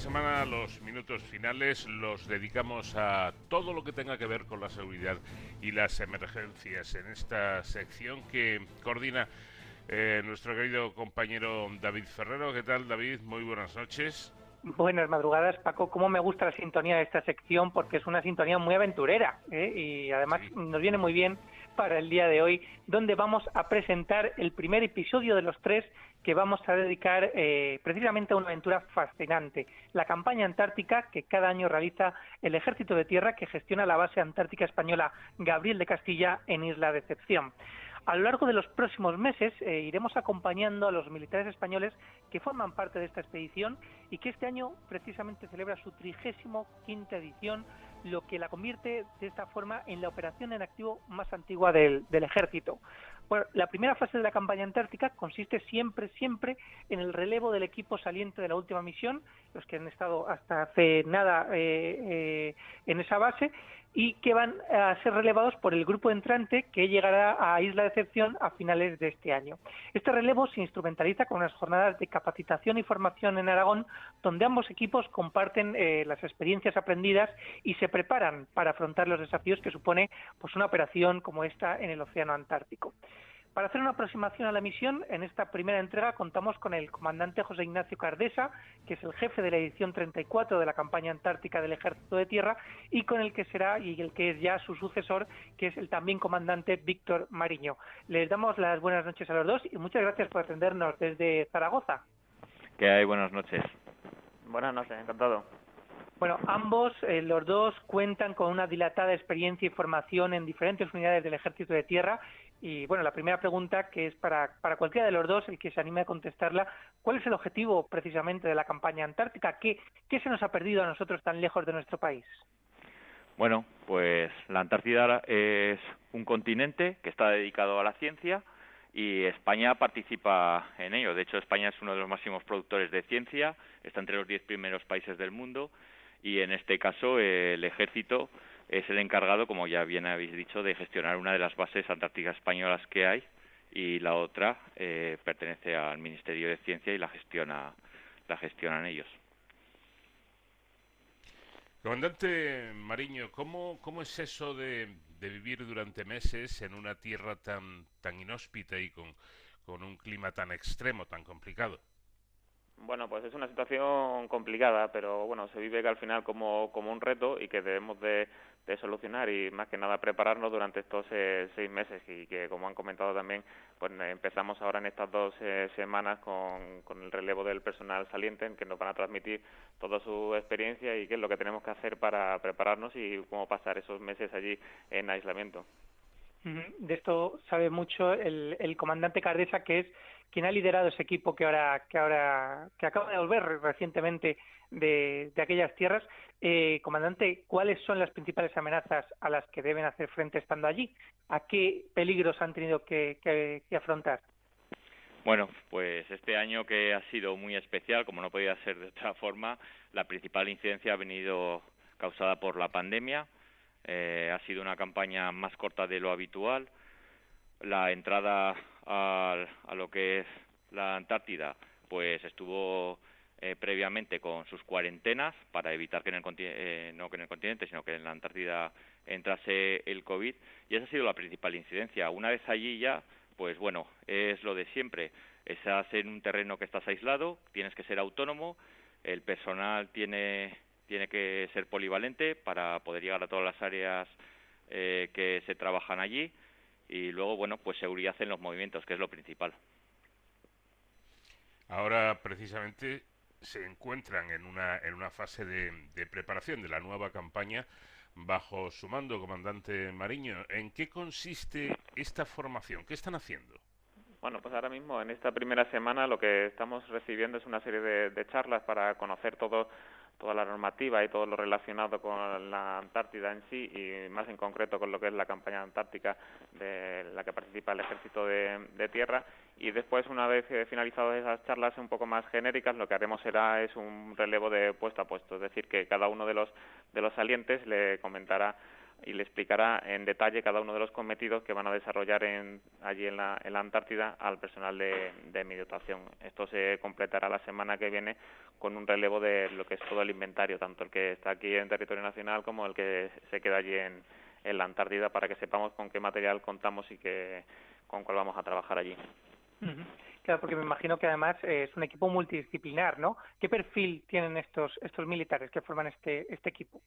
semana los minutos finales los dedicamos a todo lo que tenga que ver con la seguridad y las emergencias en esta sección que coordina eh, nuestro querido compañero David Ferrero. ¿Qué tal, David? Muy buenas noches. Buenas madrugadas, Paco. Cómo me gusta la sintonía de esta sección porque es una sintonía muy aventurera ¿eh? y además nos viene muy bien para el día de hoy, donde vamos a presentar el primer episodio de los tres que vamos a dedicar eh, precisamente a una aventura fascinante, la campaña antártica que cada año realiza el Ejército de Tierra que gestiona la base antártica española Gabriel de Castilla en Isla Decepción. A lo largo de los próximos meses eh, iremos acompañando a los militares españoles que forman parte de esta expedición y que este año precisamente celebra su trigésimo quinta edición, lo que la convierte de esta forma en la operación en activo más antigua del ejército. Bueno, la primera fase de la campaña antártica consiste siempre, siempre en el relevo del equipo saliente de la última misión, los que han estado hasta hace nada eh, eh, en esa base, y que van a ser relevados por el grupo entrante que llegará a Isla de Decepción a finales de este año. Este relevo se instrumentaliza con unas jornadas de capacitación y formación en Aragón, donde ambos equipos comparten eh, las experiencias aprendidas y se preparan para afrontar los desafíos que supone pues, una operación como esta en el Océano Antártico. Para hacer una aproximación a la misión, en esta primera entrega contamos con el comandante José Ignacio Cardesa, que es el jefe de la edición 34 de la campaña antártica del Ejército de Tierra, y con el que será y el que es ya su sucesor, que es el también comandante Víctor Mariño. Les damos las buenas noches a los dos y muchas gracias por atendernos desde Zaragoza. Que hay buenas noches. Buenas noches, encantado. Bueno, ambos, eh, los dos, cuentan con una dilatada experiencia y formación en diferentes unidades del Ejército de Tierra y bueno, la primera pregunta, que es para, para cualquiera de los dos, el que se anime a contestarla, ¿cuál es el objetivo precisamente de la campaña antártica? ¿Qué, qué se nos ha perdido a nosotros tan lejos de nuestro país? Bueno, pues la Antártida es un continente que está dedicado a la ciencia y España participa en ello. De hecho, España es uno de los máximos productores de ciencia, está entre los diez primeros países del mundo y en este caso el ejército es el encargado, como ya bien habéis dicho, de gestionar una de las bases antárticas españolas que hay y la otra eh, pertenece al Ministerio de Ciencia y la gestiona la gestionan ellos. Comandante Mariño, ¿cómo, es eso de, vivir durante meses en una tierra tan, tan inhóspita y con un clima tan extremo, tan complicado? Bueno, pues es una situación complicada, pero bueno, se vive que al final como, como un reto y que debemos de, solucionar y más que nada prepararnos durante estos eh, seis meses y que como han comentado también, pues empezamos ahora en estas dos eh, semanas con, con el relevo del personal saliente en que nos van a transmitir toda su experiencia y qué es lo que tenemos que hacer para prepararnos y cómo pasar esos meses allí en aislamiento. De esto sabe mucho el, el comandante Cardesa, que es quien ha liderado ese equipo que ahora que ahora que acaba de volver recientemente de, de aquellas tierras. Eh, comandante, ¿cuáles son las principales amenazas a las que deben hacer frente estando allí? ¿A qué peligros han tenido que, que, afrontar? Bueno, pues este año que ha sido muy especial, como no podía ser de otra forma, la principal incidencia ha venido causada por la pandemia. Eh, ha sido una campaña más corta de lo habitual. La entrada a, a lo que es la Antártida, pues estuvo eh, previamente con sus cuarentenas para evitar que en el eh, no que en el continente, sino que en la Antártida entrase el COVID y esa ha sido la principal incidencia. Una vez allí ya, pues bueno, es lo de siempre. Estás en un terreno que estás aislado, tienes que ser autónomo, el personal tiene tiene que ser polivalente para poder llegar a todas las áreas eh, que se trabajan allí y luego, bueno, pues seguridad en los movimientos, que es lo principal. Ahora, precisamente, se encuentran en una, en una fase de, de preparación de la nueva campaña bajo su mando, comandante Mariño. ¿En qué consiste esta formación? ¿Qué están haciendo? Bueno, pues ahora mismo en esta primera semana lo que estamos recibiendo es una serie de, de charlas para conocer todo toda la normativa y todo lo relacionado con la Antártida en sí y más en concreto con lo que es la campaña antártica de la que participa el Ejército de, Tierra. Y después una vez finalizadas esas charlas un poco más genéricas lo que haremos será es un relevo de puesto a puesto. Es decir que cada uno de los de los salientes le comentará y le explicará en detalle cada uno de los cometidos que van a desarrollar en, allí en la, en la Antártida al personal de, de mi dotación. Esto se completará la semana que viene con un relevo de lo que es todo el inventario, tanto el que está aquí en territorio nacional como el que se queda allí en, la Antártida, para que sepamos con qué material contamos y que, con cuál vamos a trabajar allí. Claro, porque me imagino que además es un equipo multidisciplinar, ¿no? ¿Qué perfil tienen estos estos militares que forman este este equipo?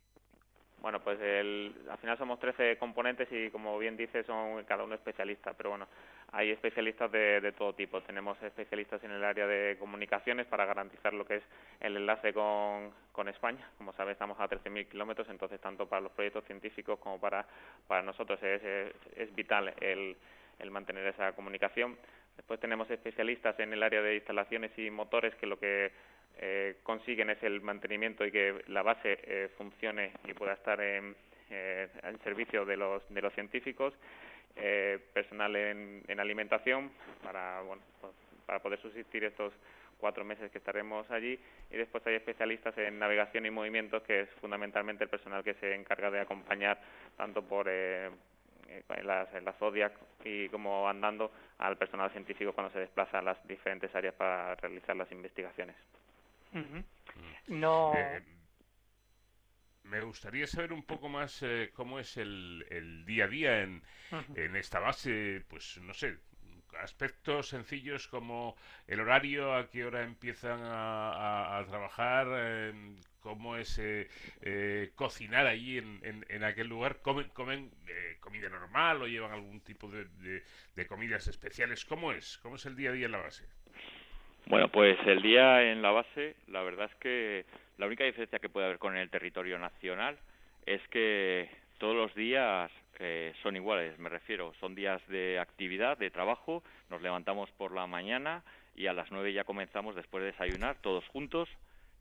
Bueno, pues el, al final somos 13 componentes y como bien dice son cada uno especialista, pero bueno, hay especialistas de, de, todo tipo. Tenemos especialistas en el área de comunicaciones para garantizar lo que es el enlace con, con España. Como sabes, estamos a 13.000 kilómetros, entonces tanto para los proyectos científicos como para, para nosotros es, es, es vital el, el mantener esa comunicación. Después tenemos especialistas en el área de instalaciones y motores que lo que eh, consiguen es el mantenimiento y que la base eh, funcione y pueda estar en, eh, en servicio de los, de los científicos, eh, personal en, en alimentación para, bueno, pues, para poder subsistir estos cuatro meses que estaremos allí y después hay especialistas en navegación y movimientos que es fundamentalmente el personal que se encarga de acompañar tanto por eh, en las, en Zodiac y como andando al personal científico cuando se desplaza a las diferentes áreas para realizar las investigaciones. Uh -huh. No. Eh, me gustaría saber un poco más eh, cómo es el, el, día a día en, uh -huh. en esta base, pues no sé, aspectos sencillos como el horario, a qué hora empiezan a, a, a trabajar, eh, cómo es eh, eh, cocinar allí en, en, en, aquel lugar, comen, comen eh, comida normal o llevan algún tipo de, de, de, comidas especiales, ¿cómo es? ¿Cómo es el día a día en la base? Bueno, pues el día en la base, la verdad es que la única diferencia que puede haber con el territorio nacional es que todos los días eh, son iguales, me refiero, son días de actividad, de trabajo, nos levantamos por la mañana y a las nueve ya comenzamos después de desayunar todos juntos,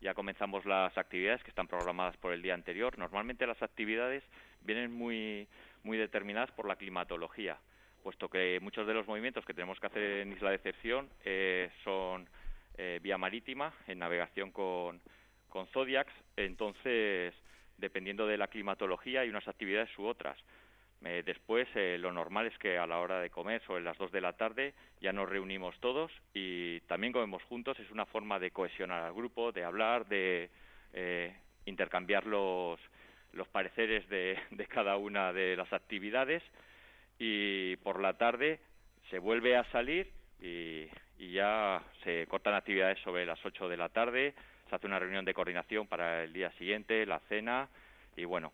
ya comenzamos las actividades que están programadas por el día anterior. Normalmente las actividades vienen muy, muy determinadas por la climatología puesto que muchos de los movimientos que tenemos que hacer en Isla de Excepción eh, son eh, vía marítima, en navegación con, con Zodiacs, entonces, dependiendo de la climatología, hay unas actividades u otras. Eh, después, eh, lo normal es que a la hora de comer, sobre las 2 de la tarde, ya nos reunimos todos y también comemos juntos. Es una forma de cohesionar al grupo, de hablar, de eh, intercambiar los, los pareceres de cada una de las actividades y por la tarde se vuelve a salir y, y, ya se cortan actividades sobre las 8 de la tarde, se hace una reunión de coordinación para el día siguiente, la cena y bueno,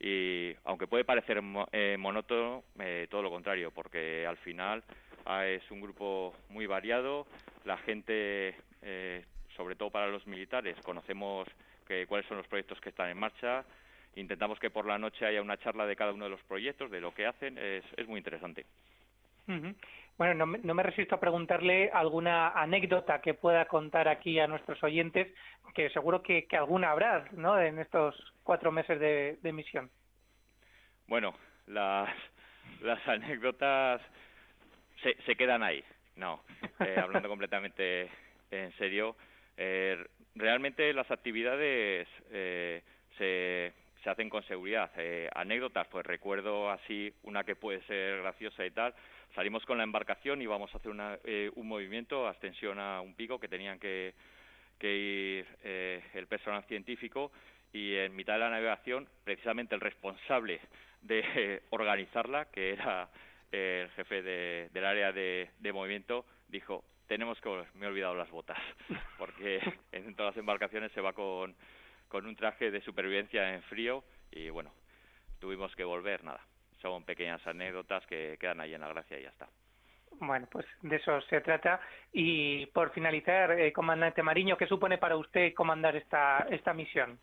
y aunque puede parecer eh, monótono, eh, todo lo contrario, porque al final ah, es un grupo muy variado, la gente, eh, sobre todo para los militares, conocemos que, cuáles son los proyectos que están en marcha, intentamos que por la noche haya una charla de cada uno de los proyectos, de lo que hacen, es, es muy interesante. Uh -huh. Bueno, no me, no me, resisto a preguntarle alguna anécdota que pueda contar aquí a nuestros oyentes, que seguro que, que alguna habrá, ¿no?, en estos cuatro meses de, de misión. Bueno, las, las anécdotas se, se quedan ahí, no, eh, hablando completamente en serio. Eh, realmente las actividades eh, se se hacen con seguridad. Eh, anécdotas, pues recuerdo así una que puede ser graciosa y tal. Salimos con la embarcación y vamos a hacer una, eh, un movimiento, ascensión a un pico que tenían que, que ir eh, el personal científico y en mitad de la navegación, precisamente el responsable de eh, organizarla, que era el jefe de, del área de movimiento, dijo, tenemos que, me he olvidado las botas, porque en todas las embarcaciones se va con con un traje de supervivencia en frío y bueno, tuvimos que volver, nada. Son pequeñas anécdotas que quedan ahí en la gracia y ya está. Bueno, pues de eso se trata. Y por finalizar, eh, comandante Mariño, ¿qué supone para usted comandar esta, esta misión?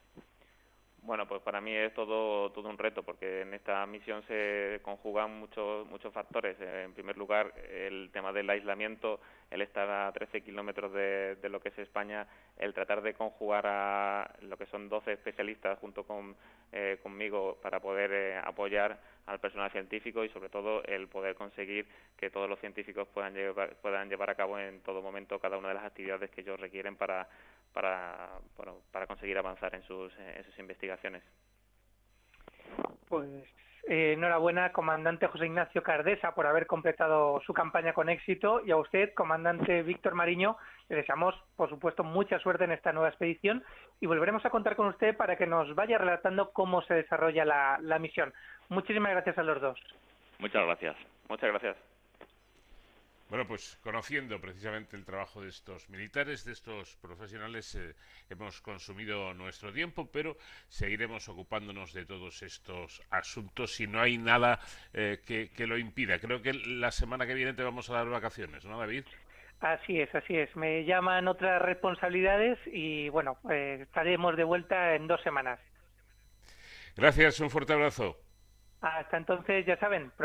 Bueno, pues para mí es todo todo un reto porque en esta misión se conjugan muchos muchos factores. En primer lugar, el tema del aislamiento, el estar a 13 kilómetros de, de lo que es España, el tratar de conjugar a lo que son 12 especialistas junto con eh, conmigo para poder eh, apoyar al personal científico y sobre todo el poder conseguir que todos los científicos puedan llevar puedan llevar a cabo en todo momento cada una de las actividades que ellos requieren para para, bueno, para conseguir avanzar en sus, en sus investigaciones. Pues eh, enhorabuena, comandante José Ignacio Cardesa, por haber completado su campaña con éxito y a usted, comandante Víctor Mariño, le deseamos, por supuesto, mucha suerte en esta nueva expedición y volveremos a contar con usted para que nos vaya relatando cómo se desarrolla la, la misión. Muchísimas gracias a los dos. Muchas gracias. Muchas gracias. Bueno, pues conociendo precisamente el trabajo de estos militares, de estos profesionales, eh, hemos consumido nuestro tiempo, pero seguiremos ocupándonos de todos estos asuntos si no hay nada eh, que, lo impida. Creo que la semana que viene te vamos a dar vacaciones, ¿no, David? Así es, así es. Me llaman otras responsabilidades y bueno, eh, estaremos de vuelta en dos semanas. Gracias, un fuerte abrazo. Hasta entonces, ya saben.